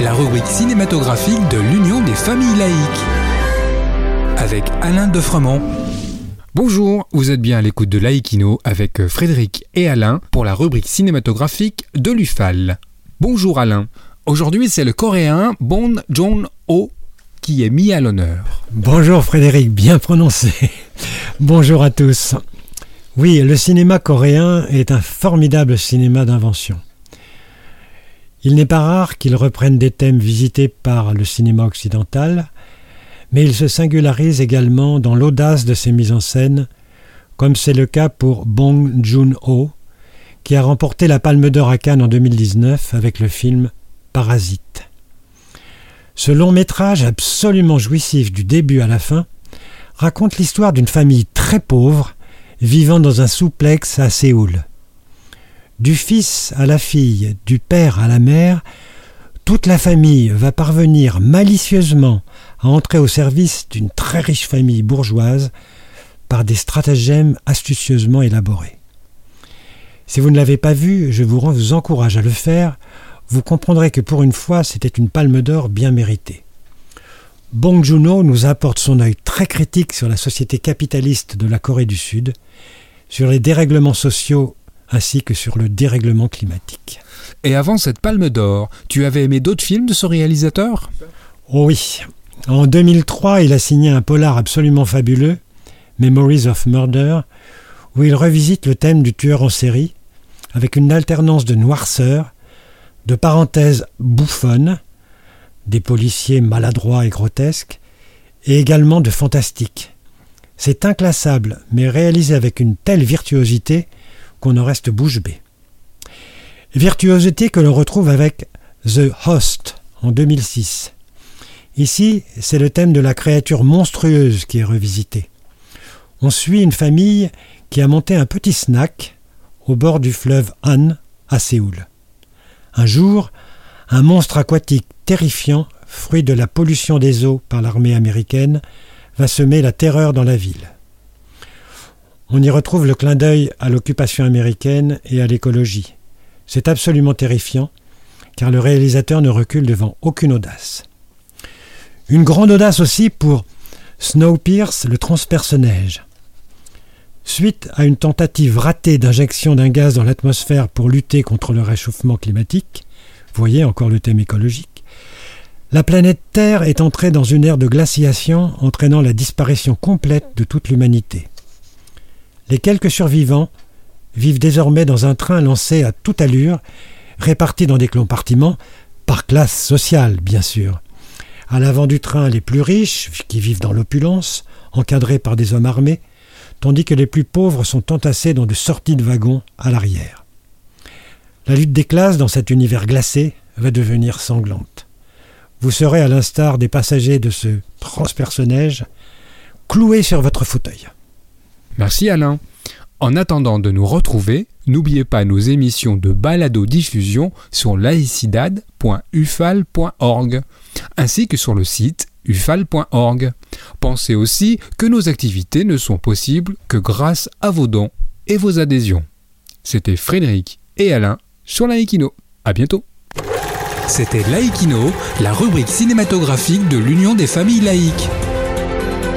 La rubrique cinématographique de l'Union des familles laïques. Avec Alain Defremont. Bonjour, vous êtes bien à l'écoute de Laïkino avec Frédéric et Alain pour la rubrique cinématographique de l'UFAL. Bonjour Alain. Aujourd'hui, c'est le coréen Bong Joon-ho qui est mis à l'honneur. Bonjour Frédéric, bien prononcé. Bonjour à tous. Oui, le cinéma coréen est un formidable cinéma d'invention. Il n'est pas rare qu'il reprenne des thèmes visités par le cinéma occidental, mais il se singularise également dans l'audace de ses mises en scène, comme c'est le cas pour Bong Joon-ho, qui a remporté la Palme d'Or à Cannes en 2019 avec le film Parasite. Ce long métrage absolument jouissif du début à la fin raconte l'histoire d'une famille très pauvre vivant dans un souplex à Séoul. Du fils à la fille, du père à la mère, toute la famille va parvenir malicieusement à entrer au service d'une très riche famille bourgeoise par des stratagèmes astucieusement élaborés. Si vous ne l'avez pas vu, je vous encourage à le faire, vous comprendrez que pour une fois c'était une palme d'or bien méritée. Bong Joon-ho nous apporte son œil très critique sur la société capitaliste de la Corée du Sud, sur les dérèglements sociaux ainsi que sur le dérèglement climatique. Et avant cette palme d'or, tu avais aimé d'autres films de ce réalisateur? Oh oui. En 2003, il a signé un polar absolument fabuleux, Memories of Murder, où il revisite le thème du tueur en série, avec une alternance de noirceur, de parenthèses bouffonnes, des policiers maladroits et grotesques, et également de fantastique. C'est inclassable, mais réalisé avec une telle virtuosité qu'on en reste bouche bée. Virtuosité que l'on retrouve avec The Host en 2006. Ici, c'est le thème de la créature monstrueuse qui est revisité. On suit une famille qui a monté un petit snack au bord du fleuve Han à Séoul. Un jour, un monstre aquatique terrifiant, fruit de la pollution des eaux par l'armée américaine, va semer la terreur dans la ville. On y retrouve le clin d'œil à l'occupation américaine et à l'écologie. C'est absolument terrifiant, car le réalisateur ne recule devant aucune audace. Une grande audace aussi pour Snowpiercer, le transpersonnage. Suite à une tentative ratée d'injection d'un gaz dans l'atmosphère pour lutter contre le réchauffement climatique, voyez encore le thème écologique, la planète Terre est entrée dans une ère de glaciation entraînant la disparition complète de toute l'humanité. Les quelques survivants vivent désormais dans un train lancé à toute allure, répartis dans des compartiments, par classe sociale bien sûr. À l'avant du train, les plus riches, qui vivent dans l'opulence, encadrés par des hommes armés, tandis que les plus pauvres sont entassés dans de sorties de wagons à l'arrière. La lutte des classes dans cet univers glacé va devenir sanglante. Vous serez, à l'instar des passagers de ce transpersonnage, cloué sur votre fauteuil. Merci Alain. En attendant de nous retrouver, n'oubliez pas nos émissions de balado-diffusion sur laicidad.ufal.org ainsi que sur le site ufal.org. Pensez aussi que nos activités ne sont possibles que grâce à vos dons et vos adhésions. C'était Frédéric et Alain sur Laïkino. À bientôt. C'était Laïkino, la rubrique cinématographique de l'Union des familles laïques.